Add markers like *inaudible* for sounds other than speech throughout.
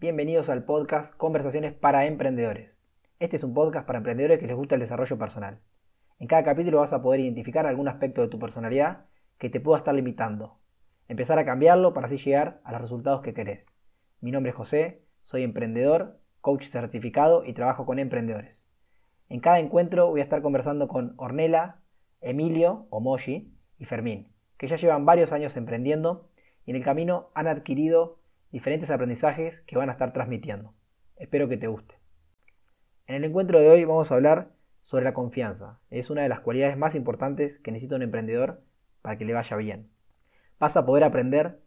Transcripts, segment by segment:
Bienvenidos al podcast Conversaciones para Emprendedores. Este es un podcast para emprendedores que les gusta el desarrollo personal. En cada capítulo vas a poder identificar algún aspecto de tu personalidad que te pueda estar limitando. Empezar a cambiarlo para así llegar a los resultados que querés. Mi nombre es José, soy emprendedor, coach certificado y trabajo con emprendedores. En cada encuentro voy a estar conversando con Ornella, Emilio, Omoshi y Fermín, que ya llevan varios años emprendiendo y en el camino han adquirido diferentes aprendizajes que van a estar transmitiendo. Espero que te guste. En el encuentro de hoy vamos a hablar sobre la confianza. Es una de las cualidades más importantes que necesita un emprendedor para que le vaya bien. Vas a poder aprender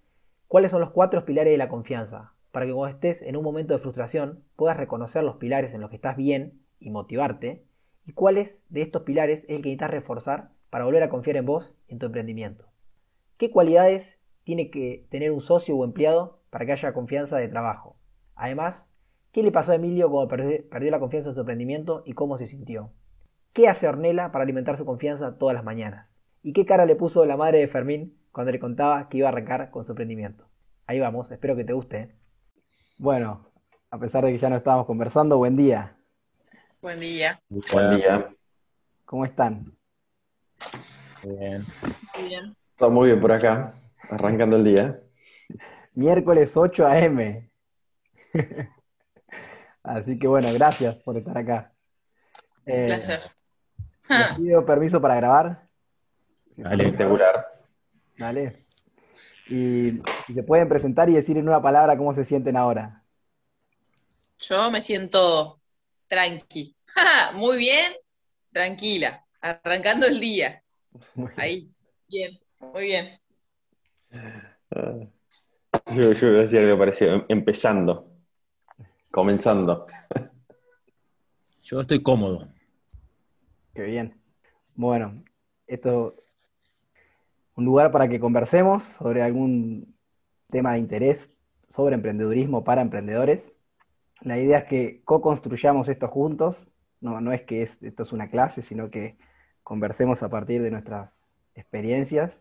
cuáles son los cuatro pilares de la confianza, para que cuando estés en un momento de frustración puedas reconocer los pilares en los que estás bien y motivarte, y cuáles de estos pilares es el que necesitas reforzar para volver a confiar en vos y en tu emprendimiento. ¿Qué cualidades tiene que tener un socio o empleado para que haya confianza de trabajo. Además, ¿qué le pasó a Emilio cuando perdió, la confianza en su emprendimiento y cómo se sintió? ¿Qué hace Ornella para alimentar su confianza todas las mañanas? ¿Y qué cara le puso la madre de Fermín cuando le contaba que iba a arrancar con su emprendimiento? Ahí vamos, espero que te guste. ¿eh? Bueno, a pesar de que ya no estábamos conversando, buen día. Buen día. Buen día. ¿Cómo están? Bien. Muy bien. Todo muy bien por acá, arrancando el día miércoles 8 a.m. Así que bueno, gracias por estar acá. Eh, placer. pido permiso para grabar. Dale, integrar. Dale. Y, y, se pueden presentar y decir en una palabra cómo se sienten ahora. Yo me siento tranqui. Muy bien, tranquila. Arrancando el día. Ahí. Bien, muy bien. Yo, yo voy a decir algo parecido, em, empezando, comenzando. Yo estoy cómodo. Qué bien. Bueno, esto un lugar para que conversemos sobre algún tema de interés sobre emprendedurismo para emprendedores. La idea es que co-construyamos esto juntos. No, no es que esto es una clase, sino que conversemos a partir de nuestras experiencias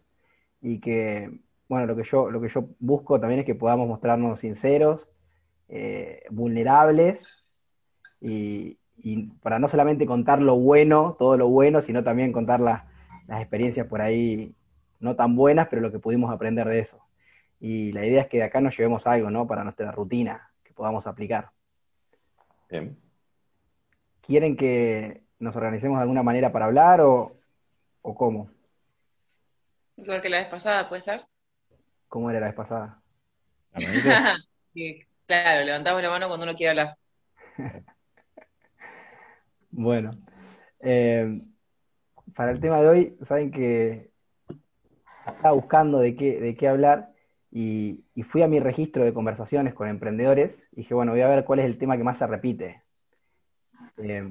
y que bueno, lo que yo, lo que yo busco también es que podamos mostrarnos sinceros, eh, vulnerables, y, para no solamente contar lo bueno, todo lo bueno, sino también contar las experiencias por ahí no tan buenas, pero lo que pudimos aprender de eso. Y la idea es que de acá nos llevemos algo, ¿no? Para nuestra rutina, que podamos aplicar. Bien. ¿Quieren que nos organicemos de alguna manera para hablar o, o cómo? Igual que la vez pasada, ¿puede ser? ¿Cómo era la vez pasada? *laughs* claro, levantamos la mano cuando uno quiere hablar. *laughs* bueno, eh, para el tema de hoy, saben que estaba buscando de qué, de qué hablar y, fui a mi registro de conversaciones con emprendedores y dije, bueno, voy a ver cuál es el tema que más se repite. Eh,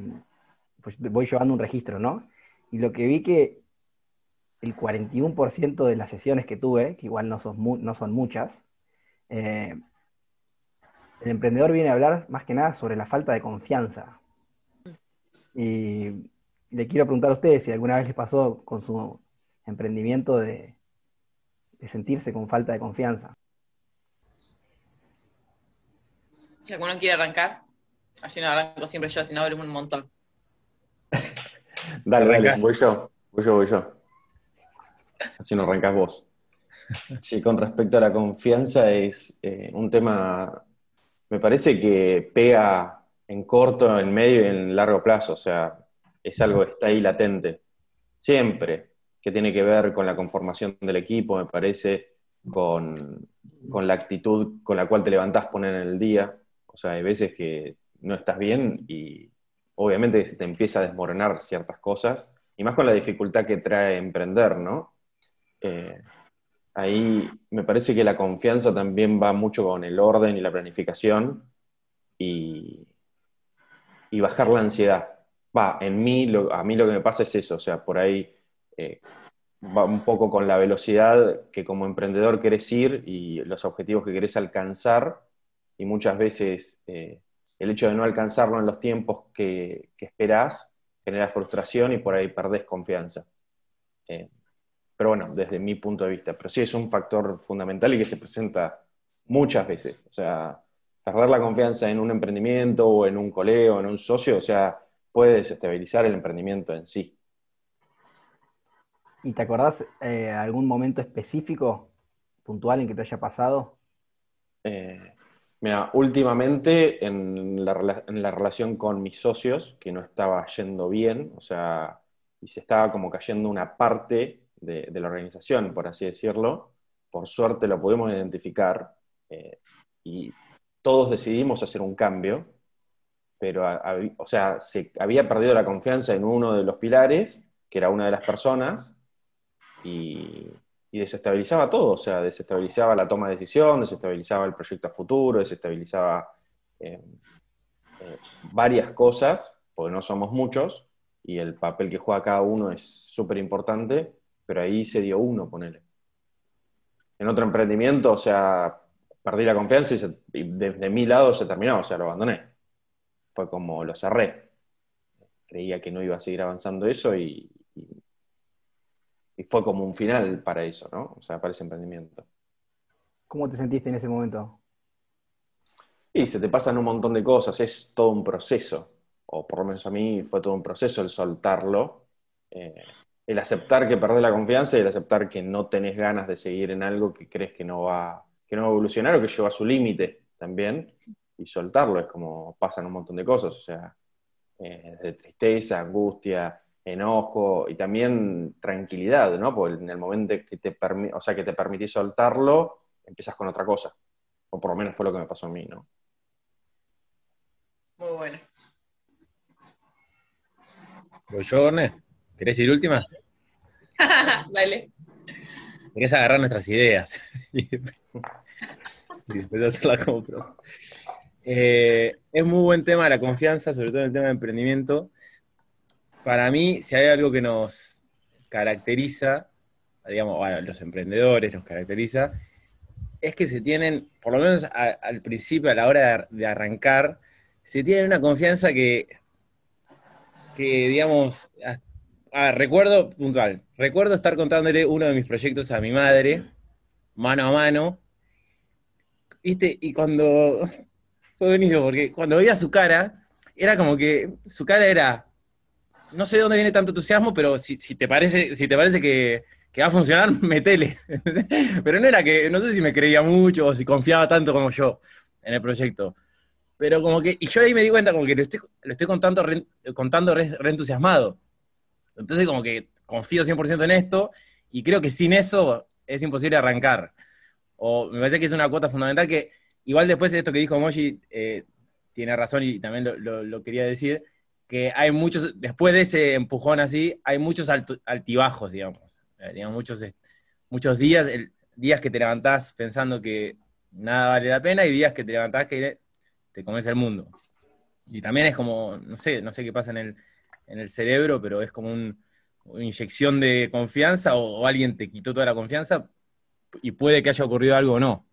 pues voy llevando un registro, ¿no? Y lo que vi que el 41% de las sesiones que tuve, que igual no son, no son muchas, eh, el emprendedor viene a hablar más que nada sobre la falta de confianza. Y le quiero preguntar a ustedes si alguna vez les pasó con su emprendimiento de, sentirse con falta de confianza. Si alguno quiere arrancar, así no arranco siempre yo, así no abrimos un montón. dale, dale, voy yo, voy yo, voy yo. Así no arrancas vos. Sí, con respecto a la confianza es eh, un tema, me parece que pega en corto, en medio y en largo plazo, o sea, es algo que está ahí latente, siempre, que tiene que ver con la conformación del equipo, me parece, con, con la actitud con la cual te levantás, poner en el día, o sea, hay veces que no estás bien y obviamente se te empieza a desmoronar ciertas cosas, y más con la dificultad que trae emprender, ¿no? Eh, ahí me parece que la confianza también va mucho con el orden y la planificación y, bajar la ansiedad. Va, en mí, a mí lo que me pasa es eso, o sea, por ahí eh, va un poco con la velocidad que como emprendedor querés ir y los objetivos que querés alcanzar y muchas veces eh, el hecho de no alcanzarlo en los tiempos que, que esperás genera frustración y por ahí perdés confianza. Pero bueno, desde mi punto de vista. Pero sí es un factor fundamental y que se presenta muchas veces. O sea, perder la confianza en un emprendimiento o en un colega o en un socio, o sea, puede desestabilizar el emprendimiento en sí. ¿Y te acordás eh, algún momento específico, puntual, en que te haya pasado? Eh, mira, últimamente en la, en la relación con mis socios, que no estaba yendo bien, o sea, y se estaba como cayendo una parte de, la organización, por así decirlo, por suerte lo pudimos identificar eh, y todos decidimos hacer un cambio, pero, o sea, se había perdido la confianza en uno de los pilares, que era una de las personas, y, desestabilizaba todo, o sea, desestabilizaba la toma de decisión, desestabilizaba el proyecto a futuro, desestabilizaba eh, eh, varias cosas, porque no somos muchos, y el papel que juega cada uno es súper importante, pero ahí se dio uno, ponele. En otro emprendimiento, o sea, perdí la confianza y, desde mi lado se terminó, o sea, lo abandoné. Fue como lo cerré. Creía que no iba a seguir avanzando eso y, y fue como un final para eso, ¿no? O sea, para ese emprendimiento. ¿Cómo te sentiste en ese momento? Y se te pasan un montón de cosas, es todo un proceso, o por lo menos a mí fue todo un proceso el soltarlo, eh, el aceptar que perdés la confianza y el aceptar que no tenés ganas de seguir en algo que crees que no va, que no va a evolucionar o que lleva a su límite también, y soltarlo es como pasan un montón de cosas, o sea, eh, de tristeza, angustia, enojo y también tranquilidad, ¿no? Porque en el momento que te, o sea, que te permitís soltarlo, empiezas con otra cosa. O por lo menos fue lo que me pasó a mí, ¿no? Muy bueno. ¿Voy yo, Orne? ¿Querés ir última? *laughs* Dale. Querés agarrar nuestras ideas. *laughs* y después hacerla como eh, es muy buen tema la confianza, sobre todo en el tema de emprendimiento para mí, si hay algo que nos caracteriza, digamos, bueno, los emprendedores nos caracteriza, es que se tienen, por lo menos al principio, a la hora de, arrancar, se tiene una confianza que, que digamos, recuerdo puntual, recuerdo estar contándole uno de mis proyectos a mi madre, mano a mano, ¿viste? Y cuando, *laughs* fue buenísimo, porque cuando veía su cara, era como que su cara era, no sé de dónde viene tanto entusiasmo, pero si, te parece, si te parece que, va a funcionar, *laughs* metele. *laughs* pero no era que, no sé si me creía mucho o si confiaba tanto como yo en el proyecto. Pero como que, y yo ahí me di cuenta como que lo estoy, lo estoy contando, re, contando re, entusiasmado. Entonces como que confío 100% en esto y creo que sin eso es imposible arrancar. O me parece que es una cuota fundamental que, igual después de esto que dijo Moji, eh, tiene razón y también lo quería decir, que hay muchos, después de ese empujón así, hay muchos altibajos, digamos. Eh, digamos muchos, muchos días, días que te levantás pensando que nada vale la pena y días que te levantás que te comes el mundo. Y también es como, no sé, no sé qué pasa en el, en el cerebro, pero es como una inyección de confianza o, alguien te quitó toda la confianza y puede que haya ocurrido algo o no.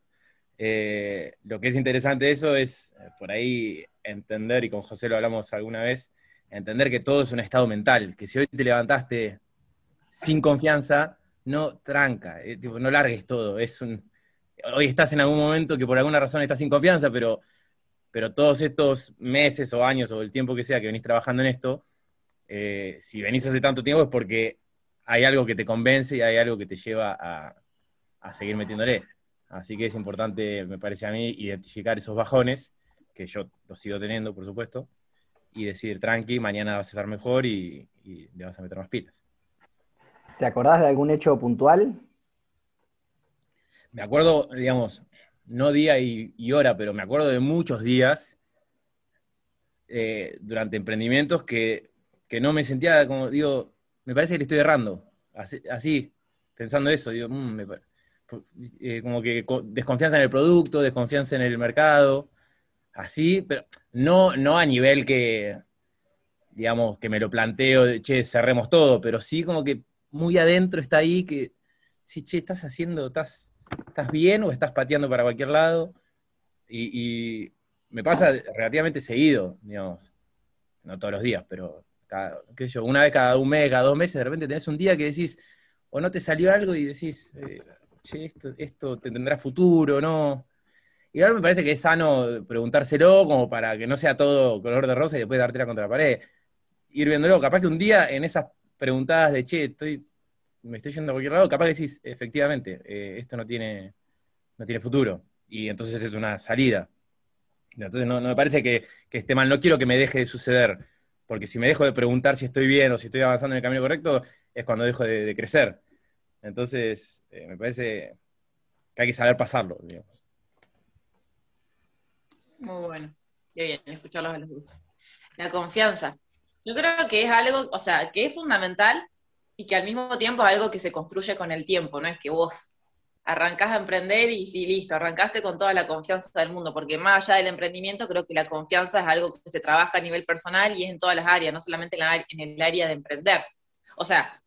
Eh, lo que es interesante de eso es eh, por ahí entender, y con José lo hablamos alguna vez, entender que todo es un estado mental, que si hoy te levantaste sin confianza, no tranca, eh, no largues todo. Un, hoy estás en algún momento que por alguna razón estás sin confianza, pero, pero todos estos meses o años o el tiempo que sea que venís trabajando en esto, eh, si venís hace tanto tiempo es porque hay algo que te convence y hay algo que te lleva a, a seguir metiéndole. Así que es importante, me parece a mí, identificar esos bajones, que yo los sigo teniendo, por supuesto, y decir, tranqui, mañana vas a estar mejor y, le vas a meter más pilas. ¿Te acordás de algún hecho puntual? Me acuerdo, digamos, no día y, hora, pero me acuerdo de muchos días eh, durante emprendimientos que, no me sentía como, digo, me parece que le estoy errando. Así, pensando eso, digo, mm, eh, como que desconfianza en el producto, desconfianza en el mercado, así, pero no, no a nivel que, digamos, que me lo planteo, de, che, cerremos todo, pero sí como que muy adentro está ahí que, sí, che, estás haciendo, estás, estás bien o estás pateando para cualquier lado. Y, me pasa relativamente seguido, digamos, no todos los días, pero cada, yo, una vez cada un mes, cada dos meses, de repente tenés un día que decís, o no te salió algo y decís, eh, che, esto, esto tendrá futuro, ¿no? igual me parece que es sano preguntárselo como para que no sea todo color de rosa y después dártela contra la pared. Ir viéndolo, capaz que un día en esas preguntadas de, che, estoy, me estoy yendo a cualquier lado, capaz que decís, efectivamente, eh, esto no tiene, no tiene futuro. Y entonces es una salida. Entonces no, no me parece que, que esté mal, no quiero que me deje de suceder, porque si me dejo de preguntar si estoy bien o si estoy avanzando en el camino correcto, es cuando dejo de, crecer. Entonces, eh, me parece que hay que saber pasarlo, digamos. Muy bueno. Qué bien, escucharlos a los dos. La confianza. Yo creo que es algo, o sea, que es fundamental y que al mismo tiempo es algo que se construye con el tiempo, no es que vos arrancás a emprender y sí, listo, arrancaste con toda la confianza del mundo, porque más allá del emprendimiento, creo que la confianza es algo que se trabaja a nivel personal y es en todas las áreas, no solamente en, la, en el área de emprender. O sea,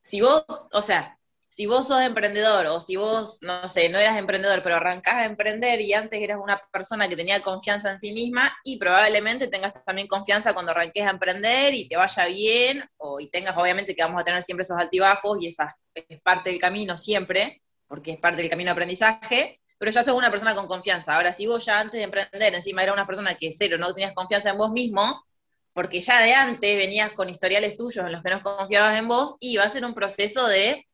si vos, o sea, si vos sos emprendedor o si vos, no sé, no eras emprendedor, pero arrancás a emprender y antes eras una persona que tenía confianza en sí misma y probablemente tengas también confianza cuando arranques a emprender y te vaya bien o y tengas, obviamente que vamos a tener siempre esos altibajos y esa es parte del camino siempre, porque es parte del camino de aprendizaje, pero ya sos una persona con confianza. Ahora, si vos ya antes de emprender encima eras una persona que cero, no tenías confianza en vos mismo, porque ya de antes venías con historiales tuyos en los que no confiabas en vos, y va a ser un proceso de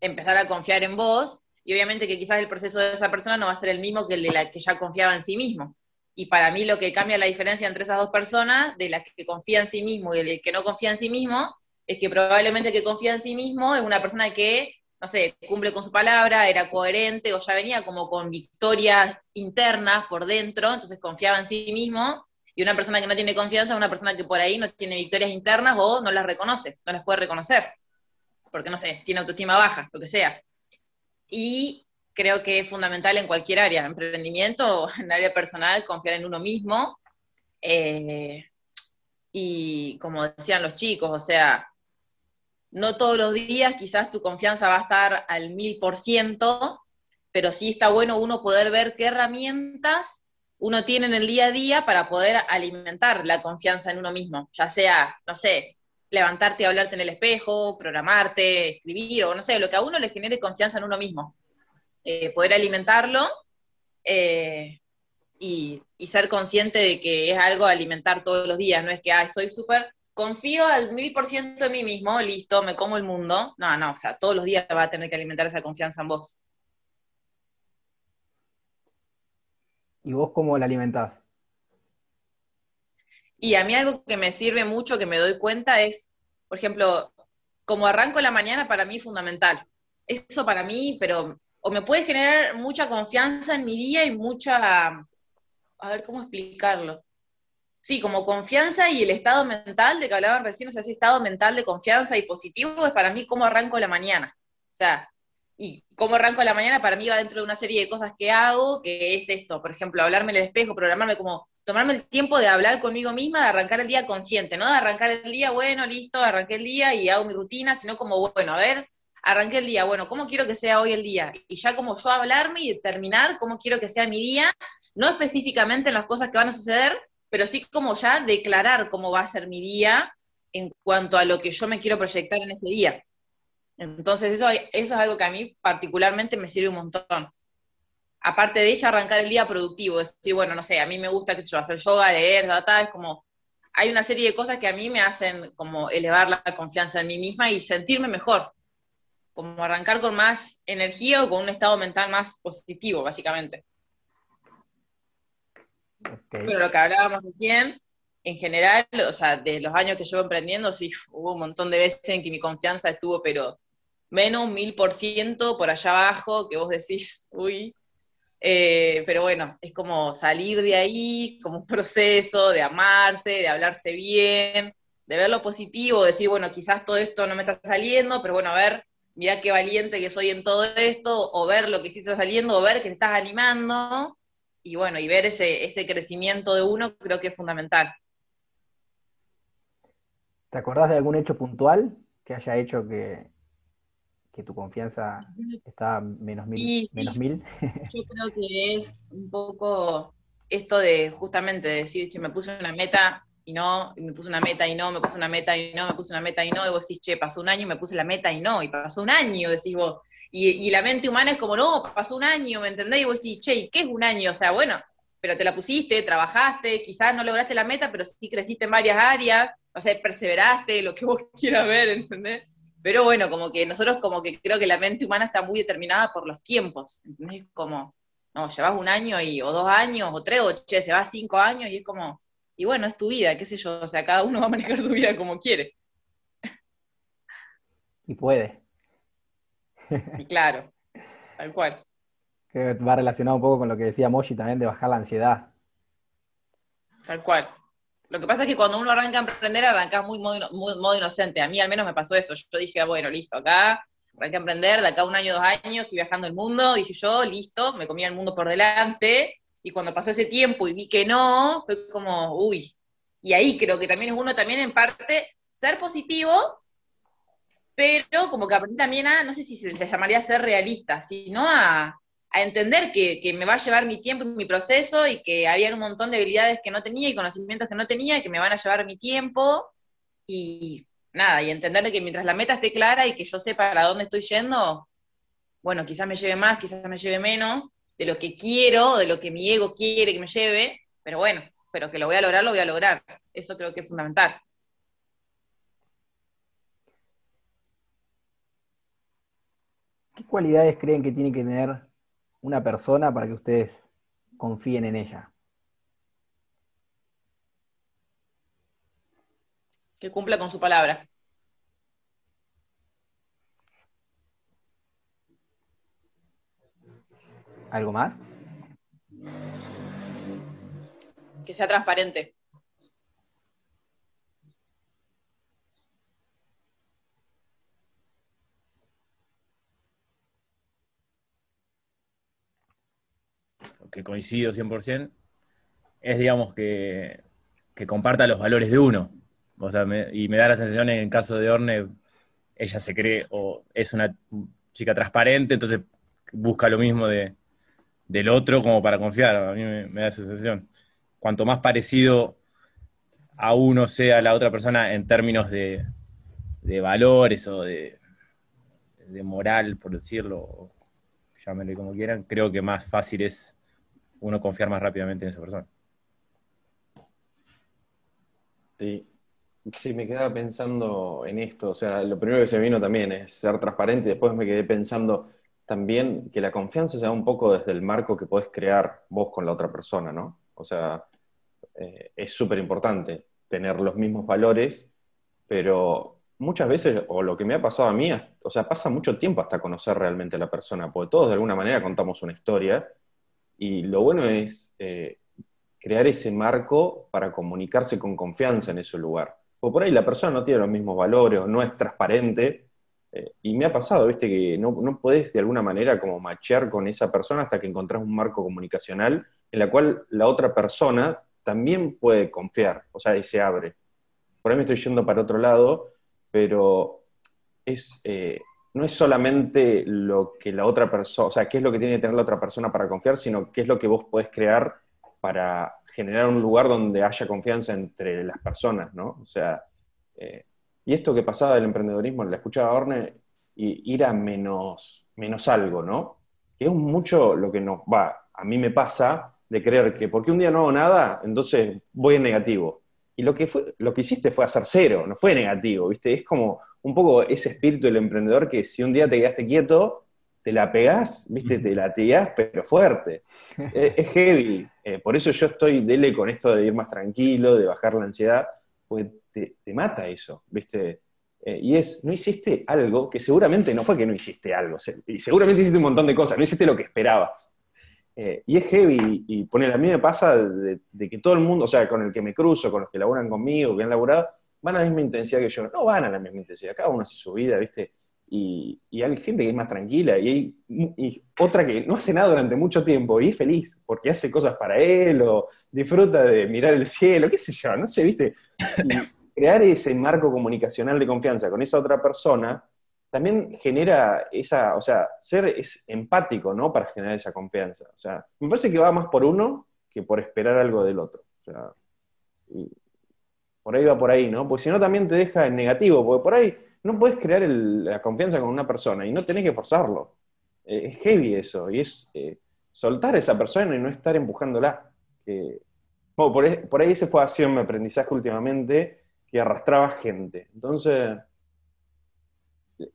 empezar a confiar en vos, y obviamente que quizás el proceso de esa persona no va a ser el mismo que el de la que ya confiaba en sí mismo. Y para mí lo que cambia la diferencia entre esas dos personas, de la que confía en sí mismo y el que no confía en sí mismo, es que probablemente que confía en sí mismo es una persona que, no sé, cumple con su palabra, era coherente o ya venía como con victorias internas por dentro, entonces confiaba en sí mismo. Y una persona que no tiene confianza es una persona que por ahí no tiene victorias internas o no las reconoce, no las puede reconocer porque no sé, tiene autoestima baja, lo que sea. Y creo que es fundamental en cualquier área, emprendimiento o *laughs* en área personal, confiar en uno mismo. Eh, y como decían los chicos, o sea, no todos los días quizás tu confianza va a estar al mil por ciento, pero sí está bueno uno poder ver qué herramientas uno tiene en el día a día para poder alimentar la confianza en uno mismo, ya sea, no sé, levantarte y hablarte en el espejo, programarte, escribir, o no sé, lo que a uno le genere confianza en uno mismo. Eh, poder alimentarlo eh, y, ser consciente de que es algo alimentar todos los días, no es que, ay, soy súper, confío al mil por ciento en mí mismo, listo, me como el mundo. No, no, o sea, todos los días va a tener que alimentar esa confianza en vos. ¿Y vos cómo la alimentás? Y a mí algo que me sirve mucho, que me doy cuenta, es, por ejemplo, como arranco la mañana para mí es fundamental. Eso para mí, pero o me puede generar mucha confianza en mi día y mucha, a ver cómo explicarlo. Sí, como confianza y el estado mental de que hablaban recién, o sea, ese estado mental de confianza y positivo es para mí cómo arranco la mañana. O sea, y cómo arranco la mañana para mí va dentro de una serie de cosas que hago, que es esto, por ejemplo, hablarme en el espejo, programarme como tomarme el tiempo de hablar conmigo misma, de arrancar el día consciente, no de arrancar el día, bueno, listo, arranqué el día y hago mi rutina, sino como, bueno, a ver, arranqué el día, bueno, ¿cómo quiero que sea hoy el día? Y ya como yo hablarme y determinar cómo quiero que sea mi día, no específicamente en las cosas que van a suceder, pero sí como ya declarar cómo va a ser mi día en cuanto a lo que yo me quiero proyectar en ese día. Entonces eso, es algo que a mí particularmente me sirve un montón aparte de ella, arrancar el día productivo. Decir, bueno, no sé, a mí me gusta, qué sé yo, hacer yoga, leer, data, es como, hay una serie de cosas que a mí me hacen como elevar la confianza en mí misma y sentirme mejor. Como arrancar con más energía o con un estado mental más positivo, básicamente. Pero lo que hablábamos recién, en general, o sea, de los años que llevo emprendiendo, sí, hubo un montón de veces en que mi confianza estuvo, pero menos un mil por ciento por allá abajo, que vos decís, uy, eh, pero bueno, es como salir de ahí, como un proceso de amarse, de hablarse bien, de ver lo positivo, decir, bueno, quizás todo esto no me está saliendo, pero bueno, a ver, mira qué valiente que soy en todo esto, o ver lo que sí está saliendo, o ver que te estás animando, y bueno, y ver ese, ese crecimiento de uno creo que es fundamental. ¿Te acordás de algún hecho puntual que haya hecho que, que tu confianza está menos mil. menos mil. Yo *laughs* creo que es un poco esto de justamente decir, che, me puse una meta y no, y me puse una meta y no, me puse una meta y no, me puse una meta y no, y vos decís, che, pasó un año y me puse la meta y no, y pasó un año, decís vos, Y, la mente humana es como, no, pasó un año, ¿me entendés? Y vos decís, che, ¿qué es un año? O sea, bueno, pero te la pusiste, trabajaste, quizás no lograste la meta, pero sí creciste en varias áreas, o sea, perseveraste, lo que *laughs* vos quieras ver, ¿entendés? Pero bueno, como que nosotros como que creo que la mente humana está muy determinada por los tiempos, ¿entendés? Como, no, llevas un año y, o dos años, o tres, o che, se va cinco años, y es como, y bueno, es tu vida, qué sé yo, o sea, cada uno va a manejar su vida como quiere. Y puede. Y *laughs* claro, tal cual. Que va relacionado un poco con lo que decía Moshi también de bajar la ansiedad. Tal cual. Lo que pasa es que cuando uno arranca a emprender, arrancas muy modo, inocente. A mí al menos me pasó eso. Yo dije, ah, bueno, listo, acá arranqué a emprender, de acá un año, dos años, estoy viajando el mundo, dije yo, listo, me comía el mundo por delante, y cuando pasó ese tiempo y vi que no, fue como, uy. Y ahí creo que también es uno también en parte ser positivo, pero como que aprendí también a, no sé si se, llamaría ser realista, sino a, a entender que, que, me va a llevar mi tiempo y mi proceso y que había un montón de habilidades que no tenía y conocimientos que no tenía y que me van a llevar mi tiempo y nada, y entender que mientras la meta esté clara y que yo sepa para dónde estoy yendo, bueno, quizás me lleve más, quizás me lleve menos de lo que quiero, de lo que mi ego quiere que me lleve, pero bueno, pero que lo voy a lograr, lo voy a lograr. Eso creo que es fundamental. Cualidades creen que tiene que tener una persona para que ustedes confíen en ella? Que cumpla con su palabra. ¿Algo más? Que sea transparente. Que coincido 100%, es, digamos, que, que comparta los valores de uno. y me da la sensación en caso de Orne, ella se cree o es una chica transparente, entonces busca lo mismo de, del otro como para confiar. A mí me, da esa sensación. Cuanto más parecido a uno sea la otra persona en términos de, de valores o de, de moral, por decirlo, llámenle como quieran, creo que más fácil es uno confiar más rápidamente en esa persona. Sí. Sí, me quedaba pensando en esto. O sea, lo primero que se me vino también es ser transparente. Después me quedé pensando también que la confianza se da un poco desde el marco que podés crear vos con la otra persona, ¿no? O sea, eh, es súper importante tener los mismos valores, pero muchas veces, o lo que me ha pasado a mí, o sea, pasa mucho tiempo hasta conocer realmente a la persona, porque todos de alguna manera contamos una historia y lo bueno es eh, crear ese marco para comunicarse con confianza en ese lugar. O por ahí la persona no tiene los mismos valores no es transparente. Eh, y me ha pasado, viste, que no, no podés de alguna manera como machear con esa persona hasta que encontrás un marco comunicacional en la cual la otra persona también puede confiar, o sea, y se abre. Por ahí me estoy yendo para otro lado, pero es, eh, no es solamente lo que la otra persona, o sea, qué es lo que tiene que tener la otra persona para confiar, sino qué es lo que vos podés crear para generar un lugar donde haya confianza entre las personas, ¿no? O sea, eh, y esto que pasaba del emprendedorismo, la escuchaba Orne, y ir a menos, menos algo, ¿no? Que es mucho lo que nos va, a mí me pasa de creer que porque un día no hago nada, entonces voy en negativo. Y lo que, fue, lo que hiciste fue hacer cero, no fue negativo, ¿viste? Es como un poco ese espíritu del emprendedor que si un día te quedaste quieto, te la pegás, ¿viste? Te la tirás, pero fuerte. *laughs* es, heavy. Eh, por eso yo estoy dele con esto de ir más tranquilo, de bajar la ansiedad, porque te, mata eso, ¿viste? Eh, y es, no hiciste algo que seguramente no fue que no hiciste algo, y seguramente hiciste un montón de cosas, no hiciste lo que esperabas. Eh, y es heavy, y, poner a mí me pasa de, de, que todo el mundo, o sea, con el que me cruzo, con los que laburan conmigo, que han laburado, van a la misma intensidad que yo. No van a la misma intensidad, cada uno hace su vida, ¿viste? Y, hay gente que es más tranquila y hay otra que no hace nada durante mucho tiempo y es feliz porque hace cosas para él o disfruta de mirar el cielo, qué sé yo, no sé, ¿viste? Y *laughs* crear ese marco comunicacional de confianza con esa otra persona también genera esa, o sea, ser es empático, ¿no? Para generar esa confianza. O sea, me parece que va más por uno que por esperar algo del otro. O sea, por ahí va por ahí, ¿no? Porque si no también te deja en negativo, porque por ahí no puedes crear la confianza con una persona y no tenés que forzarlo. Eh, es heavy eso, y es eh, soltar a esa persona y no estar empujándola. Bueno, por, ahí- ese fue así mi aprendizaje últimamente, que arrastraba gente. Entonces,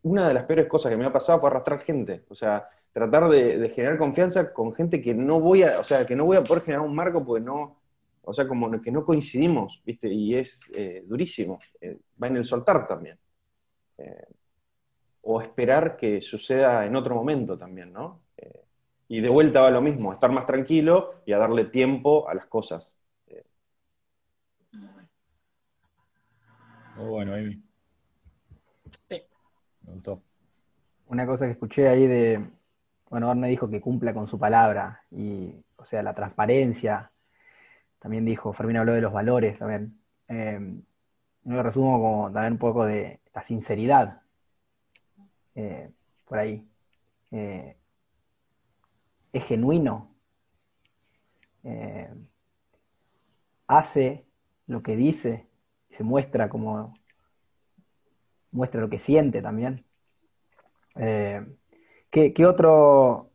una de las peores cosas que me ha pasado fue arrastrar gente. O sea, tratar de, de generar confianza con gente que no voy a, o sea, que no voy a poder generar un marco porque no, o sea, como que no coincidimos, ¿viste? Y es eh, durísimo. Eh, va en el soltar también. Eh, o esperar que suceda en otro momento también, ¿no? Eh, y de vuelta va lo mismo, a estar más tranquilo y a darle tiempo a las cosas. Muy bueno, Amy. Sí. Me gustó. Una cosa que escuché ahí de, bueno, Orne dijo que cumpla con su palabra, y, o sea, la transparencia. También dijo, Fermín habló de los valores también. Eh, resumo como también un poco de la sinceridad, eh, por ahí. Eh, es genuino. Hace lo que dice y se muestra como muestra lo que siente también. ¿qué, qué otro,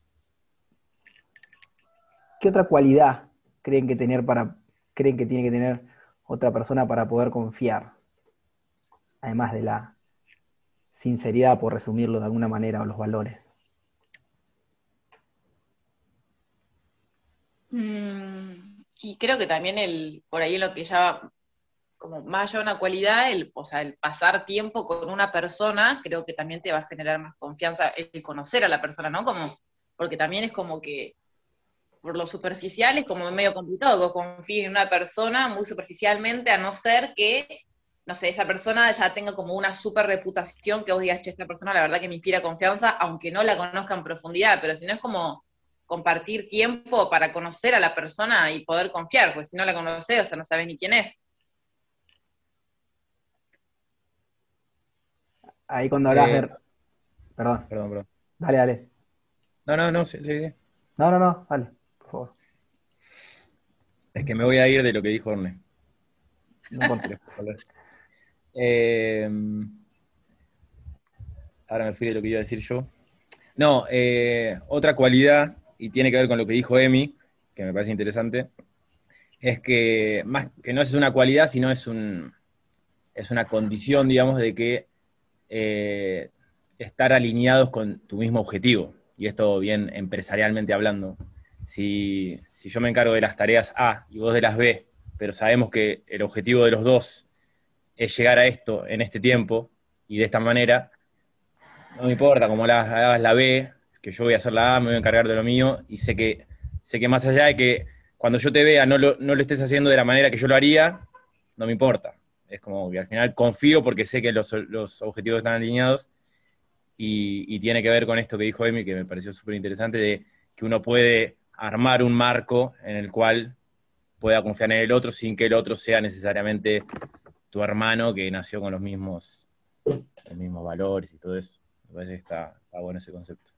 ¿Qué otra cualidad creen que tener para, creen que tiene que tener otra persona para poder confiar? Además de la sinceridad, por resumirlo de alguna manera, o los valores. Mm, y creo que también el, por ahí lo que ya, como más allá de una cualidad, el, o sea, el pasar tiempo con una persona, creo que también te va a generar más confianza el conocer a la persona, ¿no? Como, porque también es como que, por lo superficial es como medio complicado que vos confíes en una persona muy superficialmente, a no ser que, no sé, esa persona ya tenga como una super reputación que vos digas, che, esta persona la verdad que me inspira confianza, aunque no la conozca en profundidad, pero si no es como compartir tiempo para conocer a la persona y poder confiar, pues si no la conoces, o sea, no sabes ni quién es. Ahí cuando hablas Eh, de... Perdón, Perdón, perdón. dale, dale. No, no, no, sí, sí. No, no, no, dale. Es que me voy a ir de lo que dijo Orne. No importa. *laughs* Eh, ahora me fui de lo que iba a decir yo. No, eh, otra cualidad, y tiene que ver con lo que dijo Emi, que me parece interesante, es que más que no es una cualidad, sino es un es una condición, digamos, de que eh, estar alineados con tu mismo objetivo. Y esto bien empresarialmente hablando. Si, si yo me encargo de las tareas A y vos de las B, pero sabemos que el objetivo de los dos es llegar a esto en este tiempo y de esta manera, no me importa cómo la, hagas la B, que yo voy a hacer la A, me voy a encargar de lo mío y sé que, sé que más allá de que cuando yo te vea no lo, no lo estés haciendo de la manera que yo lo haría, no me importa. Es como que al final confío porque sé que los, los objetivos están alineados y, y tiene que ver con esto que dijo Emi, que me pareció súper interesante, de que uno puede armar un marco en el cual pueda confiar en el otro sin que el otro sea necesariamente tu hermano que nació con los mismos, los mismos valores y todo eso. Me parece que está, está bueno ese concepto.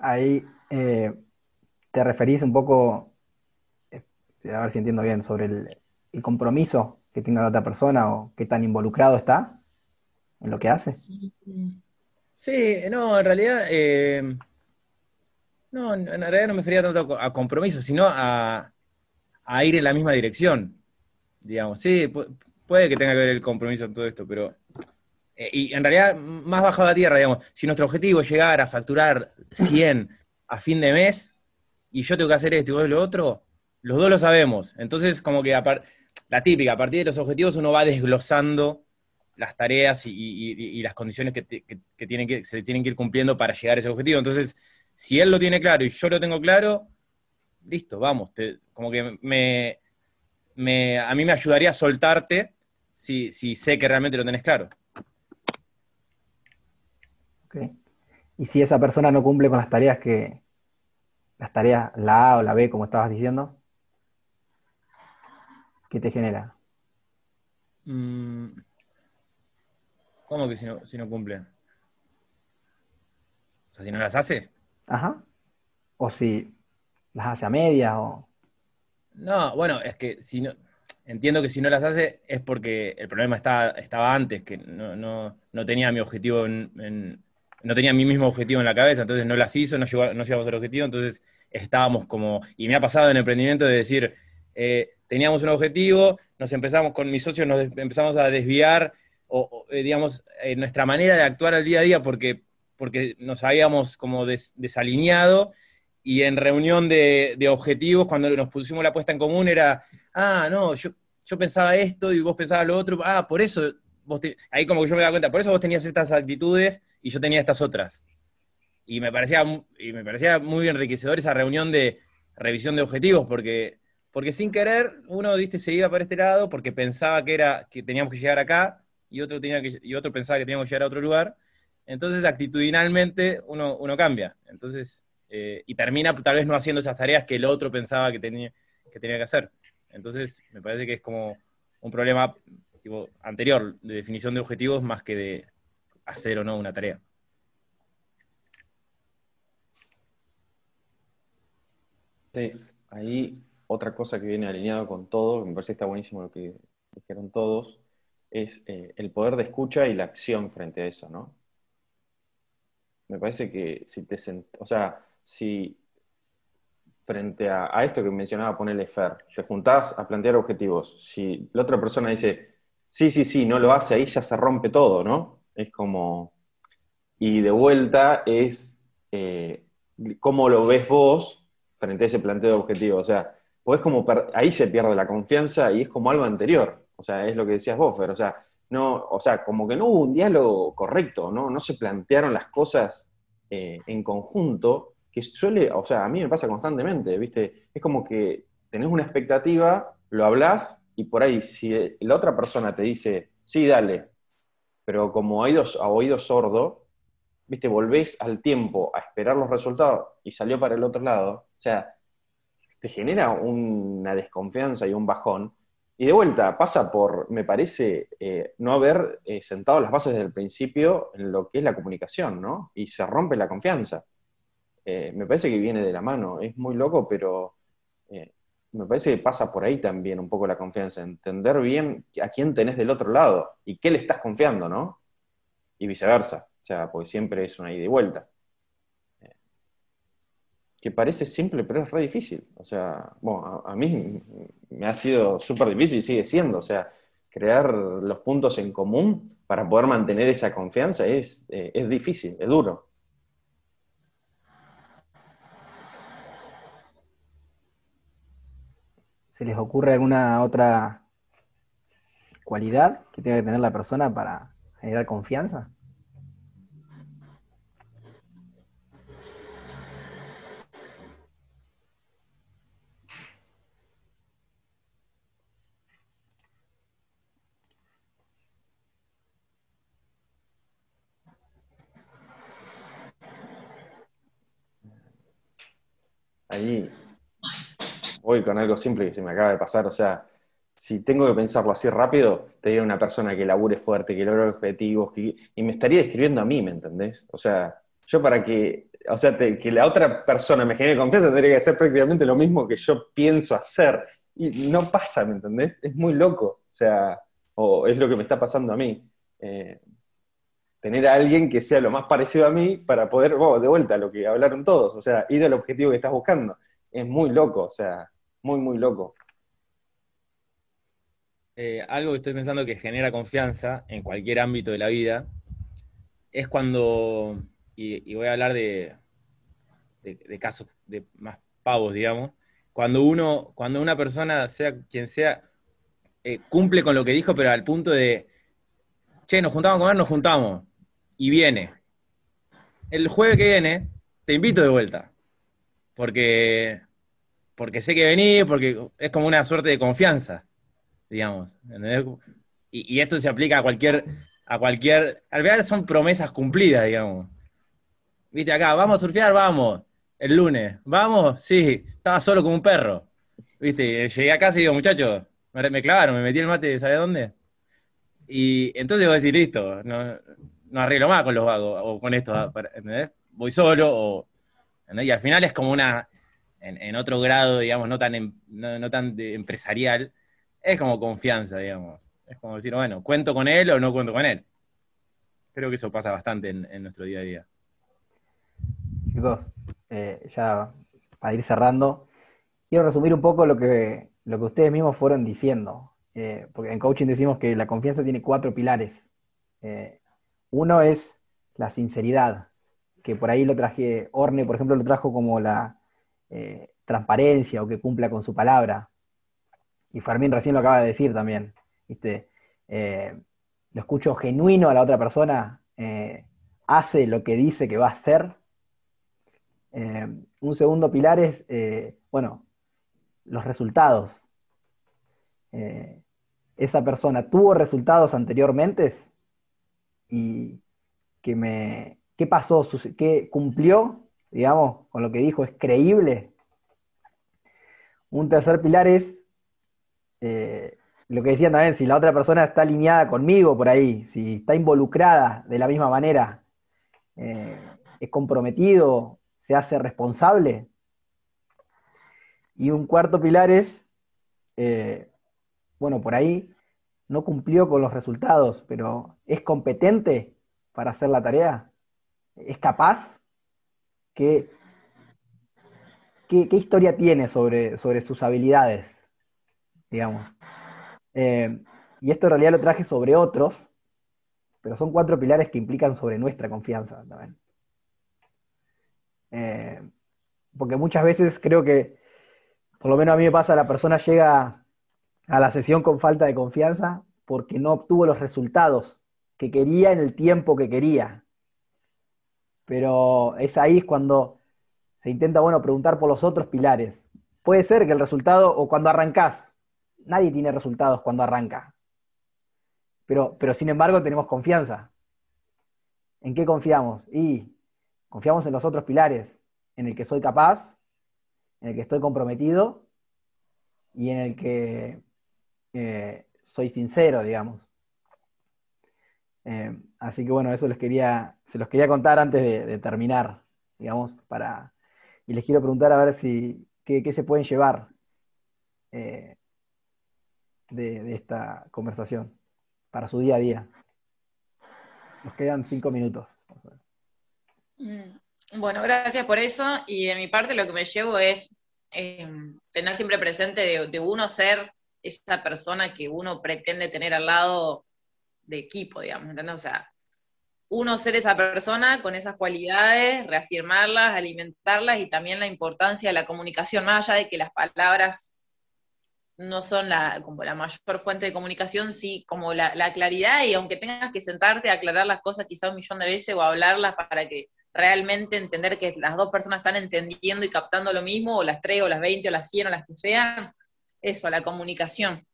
Ahí eh, te referís un poco, eh, a ver si entiendo bien, sobre el, el compromiso que tiene la otra persona o qué tan involucrado está en lo que hace. Sí, no, en realidad, eh, no, en realidad no me refería tanto a compromiso, sino a, a ir en la misma dirección, digamos. Sí, pu- puede que tenga que ver el compromiso en todo esto, pero... eh, y en realidad, más bajado a tierra, digamos, si nuestro objetivo es llegar a facturar 100 a fin de mes, y yo tengo que hacer esto y vos lo otro, los dos lo sabemos. Entonces, como que la típica, a partir de los objetivos uno va desglosando las tareas y, y- las condiciones que, que- que tienen que se tienen que ir cumpliendo para llegar a ese objetivo. Entonces, si él lo tiene claro y yo lo tengo claro, listo, vamos. te- como que me, me- a mí me ayudaría a soltarte si, si sé que realmente lo tenés claro. ¿ok? Y si esa persona no cumple con las tareas que, las tareas, la A o la B, como estabas diciendo, ¿qué te genera? Mm, ¿Cómo que si no, si no cumple? O sea, si no las hace. Ajá. O si las hace a medias o... No, bueno, es que si no, entiendo que si no las hace es porque el problema está, estaba antes, que no, no, no tenía mi objetivo en, no tenía mi mismo objetivo en la cabeza, entonces no las hizo, no, llegó, no llegamos al objetivo, entonces estábamos como, y me ha pasado en emprendimiento de decir, eh, teníamos un objetivo, nos empezamos con mis socios, nos empezamos a desviar, o, eh, digamos, nuestra manera de actuar al día a día porque, porque nos habíamos como desalineado, y en reunión de, de, objetivos, cuando nos pusimos la puesta en común, era, ah, no, yo, yo pensaba esto y vos pensabas lo otro, ah, por eso, vos ahí como que yo me daba cuenta, por eso vos tenías estas actitudes y yo tenía estas otras. Y me parecía, y me parecía muy enriquecedor esa reunión de revisión de objetivos, porque, porque sin querer uno ¿viste, se iba para este lado porque pensaba que, era, que teníamos que llegar acá y otro, tenía que, y otro pensaba que teníamos que llegar a otro lugar. Entonces, actitudinalmente, uno, uno cambia. Entonces, eh, y termina tal vez no haciendo esas tareas que el otro pensaba que tenía que, que hacer. Entonces, me parece que es como un problema anterior de definición de objetivos más que de hacer o no una tarea. Sí, ahí otra cosa que viene alineado con todo, me parece que está buenísimo lo que dijeron todos, es eh, el poder de escucha y la acción frente a eso, ¿no? Me parece que si te o sea, si frente a, esto que mencionaba ponerle Fer, te juntás a plantear objetivos, si la otra persona dice, sí, sí, sí, no lo hace, ahí ya se rompe todo, ¿no? Es como, y de vuelta es eh, cómo lo ves vos frente a ese planteo de objetivos, o sea, pues como, ahí se pierde la confianza y es como algo anterior, o sea, es lo que decías vos, Fer, o sea, no, o sea, como que no hubo un diálogo correcto, ¿no? No se plantearon las cosas eh, en conjunto, que suele, o sea, a mí me pasa constantemente, ¿viste? Es como que tenés una expectativa, lo hablas y por ahí, si la otra persona te dice, sí, dale, pero como a oído sordo, ¿viste? Volvés al tiempo a esperar los resultados y salió para el otro lado, o sea, te genera una desconfianza y un bajón. Y de vuelta, pasa por, me parece, eh, no haber eh, sentado las bases desde el principio en lo que es la comunicación, ¿no? Y se rompe la confianza. Eh, me parece que viene de la mano. Es muy loco, pero me parece que pasa por ahí también un poco la confianza, entender bien a quién tenés del otro lado y qué le estás confiando, ¿no? Y viceversa, o sea, porque siempre es una ida y vuelta. Eh, que parece simple, pero es re difícil. O sea, bueno, a, mí me ha sido súper difícil y sigue siendo. O sea, crear los puntos en común para poder mantener esa confianza es, es difícil, es duro. ¿Se les ocurre alguna otra cualidad que tenga que tener la persona para generar confianza? Ahí voy con algo simple que se me acaba de pasar, o sea, si tengo que pensarlo así rápido, te diría una persona que labure fuerte, que logre objetivos, y me estaría describiendo a mí, ¿me entendés? O sea, yo para que, o sea, que la otra persona me genere confianza tendría que hacer prácticamente lo mismo que yo pienso hacer, y no pasa, ¿me entendés? Es muy loco, o sea, o es lo que me está pasando a mí. Eh, tener a alguien que sea lo más parecido a mí para poder, oh, de vuelta, lo que hablaron todos, o sea, ir al objetivo que estás buscando. Es muy loco, o sea, muy, muy loco. Eh, algo que estoy pensando que genera confianza en cualquier ámbito de la vida es cuando, y, voy a hablar de, de, casos de más pavos, digamos, cuando uno, cuando una persona, sea quien sea, eh, cumple con lo que dijo, pero al punto de, che, nos juntamos a comer, nos juntamos, y viene. El jueves que viene, te invito de vuelta, porque porque sé que venís, porque es como una suerte de confianza, digamos. Y, esto se aplica a cualquier, a cualquier, al final son promesas cumplidas, digamos. Viste acá, vamos a surfear, vamos, el lunes, vamos, sí, estaba solo como un perro. Viste, llegué a casa y digo, muchachos, me, clavaron, me metí el mate, ¿sabe dónde? Y entonces voy a decir, listo, no arreglo más con los vagos, o con esto, ¿entendés? Voy solo, o, y al final es como una, en, otro grado, digamos, no tan, em, no, tan empresarial, es como confianza, digamos. Es como decir, bueno, ¿cuento con él o no cuento con él? creo que eso pasa bastante en, nuestro día a día. Chicos, eh, ya para ir cerrando, quiero resumir un poco lo que, lo que ustedes mismos fueron diciendo. Eh, porque en coaching decimos que la confianza tiene cuatro pilares. Eh, uno es la sinceridad, que por ahí lo traje, Orne, por ejemplo, lo trajo como la transparencia o que cumpla con su palabra. Y Fermín recién lo acaba de decir también. ¿viste? lo escucho genuino a la otra persona, eh, hace lo que dice que va a hacer. Eh, un segundo pilar es, eh, bueno, los resultados. esa persona tuvo resultados anteriormente y que me, ¿qué pasó? ¿Qué cumplió? Digamos, con lo que dijo, ¿es creíble? Un tercer pilar es lo que decían también, si la otra persona está alineada conmigo por ahí, si está involucrada de la misma manera, eh, es comprometido, se hace responsable. Y un cuarto pilar es, eh, bueno, por ahí no cumplió con los resultados, pero es competente para hacer la tarea, es capaz. ¿Qué, qué, historia tiene sobre, sobre sus habilidades? Digamos. Eh, y esto en realidad lo traje sobre otros, pero son cuatro pilares que implican sobre nuestra confianza también. Eh, porque muchas veces creo que, por lo menos a mí me pasa, la persona llega a la sesión con falta de confianza porque no obtuvo los resultados que quería en el tiempo que quería. Pero es ahí cuando se intenta, bueno, preguntar por los otros pilares. Puede ser que el resultado, o cuando arrancás, nadie tiene resultados cuando arranca. Pero, pero sin embargo tenemos confianza. ¿En qué confiamos? Y confiamos en los otros pilares, en el que soy capaz, en el que estoy comprometido y en el que eh, soy sincero, digamos. Eh, así que bueno, eso les quería, se los quería contar antes de, terminar, digamos, para, y les quiero preguntar a ver si, qué, se pueden llevar eh, de, esta conversación para su día a día. Nos quedan cinco minutos. Mm, bueno, gracias por eso. Y de mi parte lo que me llevo es tener siempre presente de, uno ser esa persona que uno pretende tener al lado de equipo, digamos, ¿entendés? O sea, uno ser esa persona con esas cualidades, reafirmarlas, alimentarlas y también la importancia de la comunicación, más allá de que las palabras no son la, como la mayor fuente de comunicación, sí como la, claridad y aunque tengas que sentarte a aclarar las cosas quizá un millón de veces o hablarlas para que realmente entender que las dos personas están entendiendo y captando lo mismo, o las tres, o las veinte, o las cien, o las que sean, eso, la comunicación.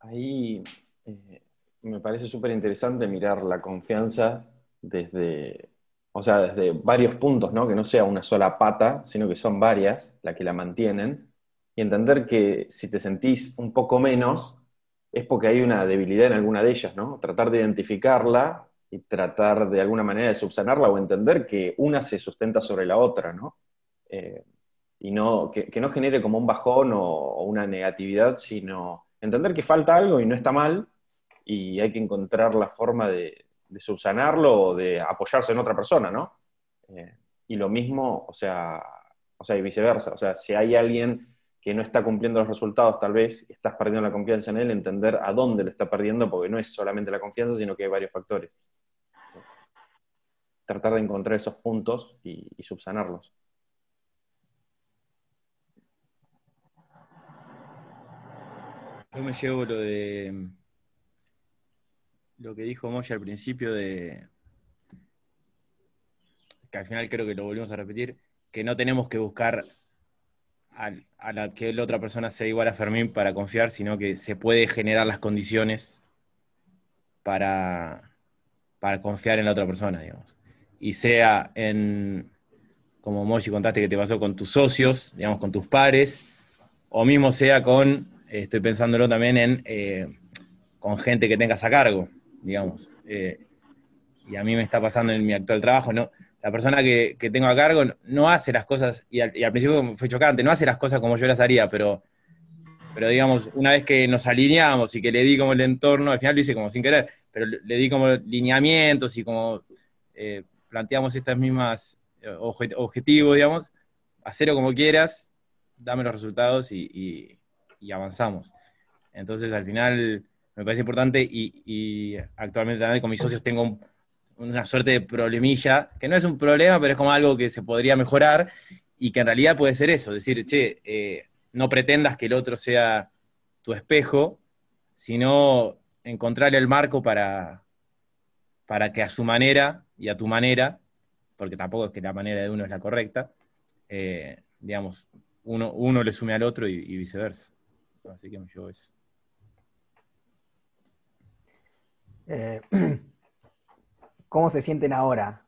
Ahí eh, me parece súper interesante mirar la confianza desde o sea, desde varios puntos, ¿no? Que no sea una sola pata, sino que son varias las que la mantienen, y entender que si te sentís un poco menos, es porque hay una debilidad en alguna de ellas, ¿no? Tratar de identificarla y tratar de alguna manera de subsanarla o entender que una se sustenta sobre la otra, ¿no? Eh, y no, que, no genere como un bajón o, una negatividad, sino entender que falta algo y no está mal, y hay que encontrar la forma de, subsanarlo o de apoyarse en otra persona, ¿no? Eh, y lo mismo, o sea, o sea, y viceversa. O sea, si hay alguien que no está cumpliendo los resultados, tal vez, estás perdiendo la confianza en él, entender a dónde lo está perdiendo, porque no es solamente la confianza, sino que hay varios factores. Tratar de encontrar esos puntos y, subsanarlos. Yo me llevo lo de lo que dijo Moya al principio de que al final creo que lo volvimos a repetir, que no tenemos que buscar a, la que la otra persona sea igual a Fermín para confiar, sino que se puede generar las condiciones para, para confiar en la otra persona, digamos. Y sea en, como Moshi contaste que te pasó con tus socios, digamos, con tus pares, o mismo sea con, estoy pensándolo también en, eh, con gente que tengas a cargo, digamos. Eh, y a mí me está pasando en mi actual trabajo, ¿no? La persona que, tengo a cargo no hace las cosas, y al, principio fue chocante, no hace las cosas como yo las haría, pero pero digamos, una vez que nos alineamos y que le di como el entorno, al final lo hice como sin querer, pero le di como lineamientos y como eh, planteamos estas mismas eh, objetivos, digamos, hacerlo como quieras, dame los resultados y, avanzamos. Entonces, al final, me parece importante y, actualmente también con mis socios tengo una suerte de problemilla, que no es un problema, pero es como algo que se podría mejorar y que en realidad puede ser eso, decir, che, eh, no pretendas que el otro sea tu espejo, sino encontrar el marco para, para que a su manera y a tu manera, porque tampoco es que la manera de uno es la correcta, eh, digamos, uno, uno le sume al otro y, viceversa. Así que me llevo eso. ¿Cómo se sienten ahora?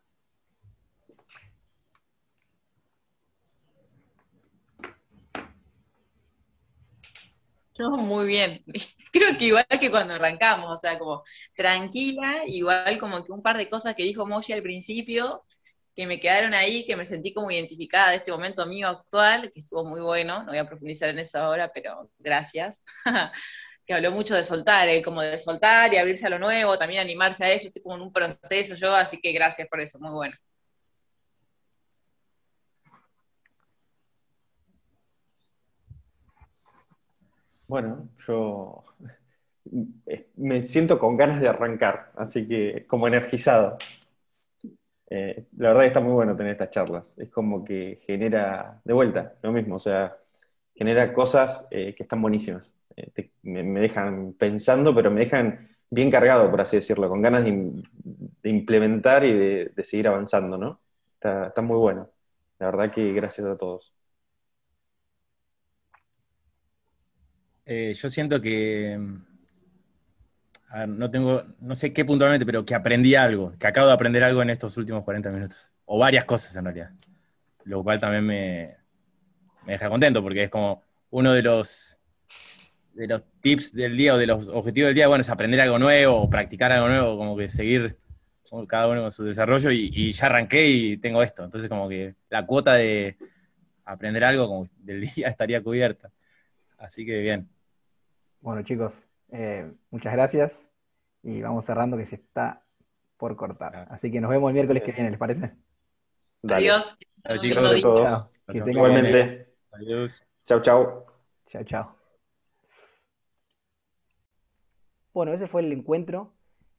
No, muy bien. *laughs* Creo que igual que cuando arrancamos, o sea, como tranquila, igual como que un par de cosas que dijo Moshi al principio, que me quedaron ahí, que me sentí como identificada de este momento mío actual, que estuvo muy bueno, no voy a profundizar en eso ahora, pero gracias. *laughs* que habló mucho de soltar, ¿eh? como de soltar y abrirse a lo nuevo, también animarse a eso, estoy como en un proceso yo, así que gracias por eso, muy bueno. Bueno, yo me siento con ganas de arrancar, así que como energizado. Eh, la verdad que está muy bueno tener estas charlas. Es como que genera, de vuelta, lo mismo, o sea, genera cosas eh, que están buenísimas. Eh, me, dejan pensando, pero me dejan bien cargado, por así decirlo, con ganas de, implementar y de, seguir avanzando, ¿no? Está, está muy bueno. La verdad que gracias a todos. Eh, yo siento que, no tengo, no sé qué puntualmente, pero que aprendí algo, que acabo de aprender algo en estos últimos 40 minutos, o varias cosas en realidad, lo cual también me, deja contento, porque es como uno de los, de los tips del día o de los objetivos del día, bueno, es aprender algo nuevo o practicar algo nuevo, como que seguir cada uno con su desarrollo y, y ya arranqué y tengo esto, entonces como que la cuota de aprender algo como del día *laughs* estaría cubierta. Así que bien. Bueno, chicos, eh, muchas gracias. Y vamos cerrando que se está por cortar. Así que nos vemos el miércoles que viene, ¿les parece? Adiós. Adiós. todos. Igualmente. Adiós. Chao, chao. Chao, chao. Bueno, ese fue el encuentro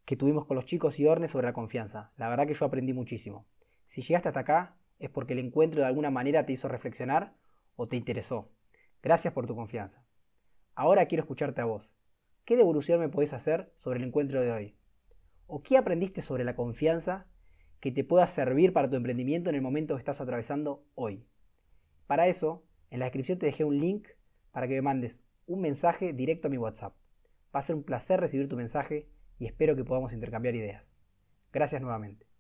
que tuvimos con los chicos y Orne sobre la confianza. La verdad que yo aprendí muchísimo. Si llegaste hasta acá es porque el encuentro de alguna manera te hizo reflexionar o te interesó. Gracias por tu confianza. Ahora quiero escucharte a vos. ¿Qué devolución me podés hacer sobre el encuentro de hoy? ¿O qué aprendiste sobre la confianza que te pueda servir para tu emprendimiento en el momento que estás atravesando hoy? Para eso, en la descripción te dejé un link para que me mandes un mensaje directo a mi WhatsApp. Va a ser un placer recibir tu mensaje y espero que podamos intercambiar ideas. Gracias nuevamente.